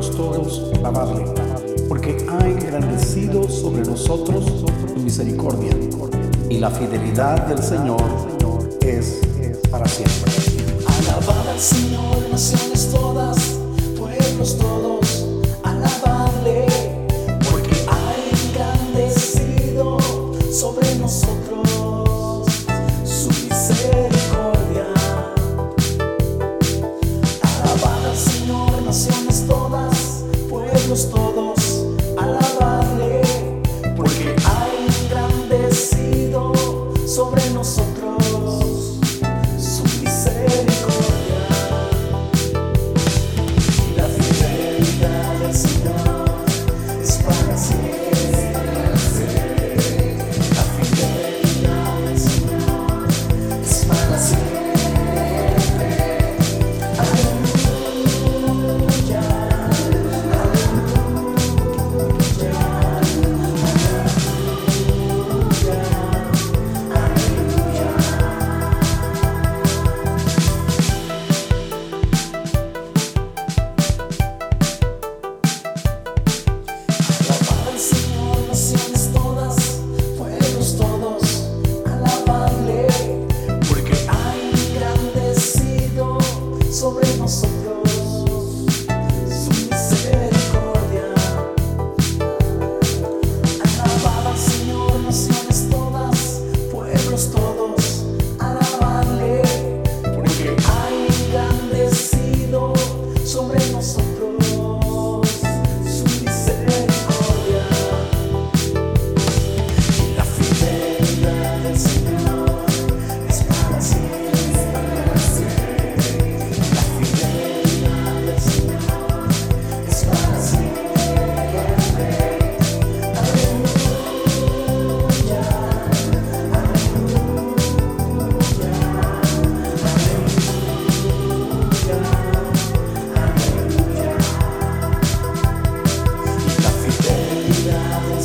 los toros, porque ha engrandecido sobre nosotros su misericordia, y la fidelidad del Señor es para siempre. Alabad al Señor, naciones todas, pueblos todos, alabadle, porque ha engrandecido sobre nosotros.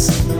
Podcast.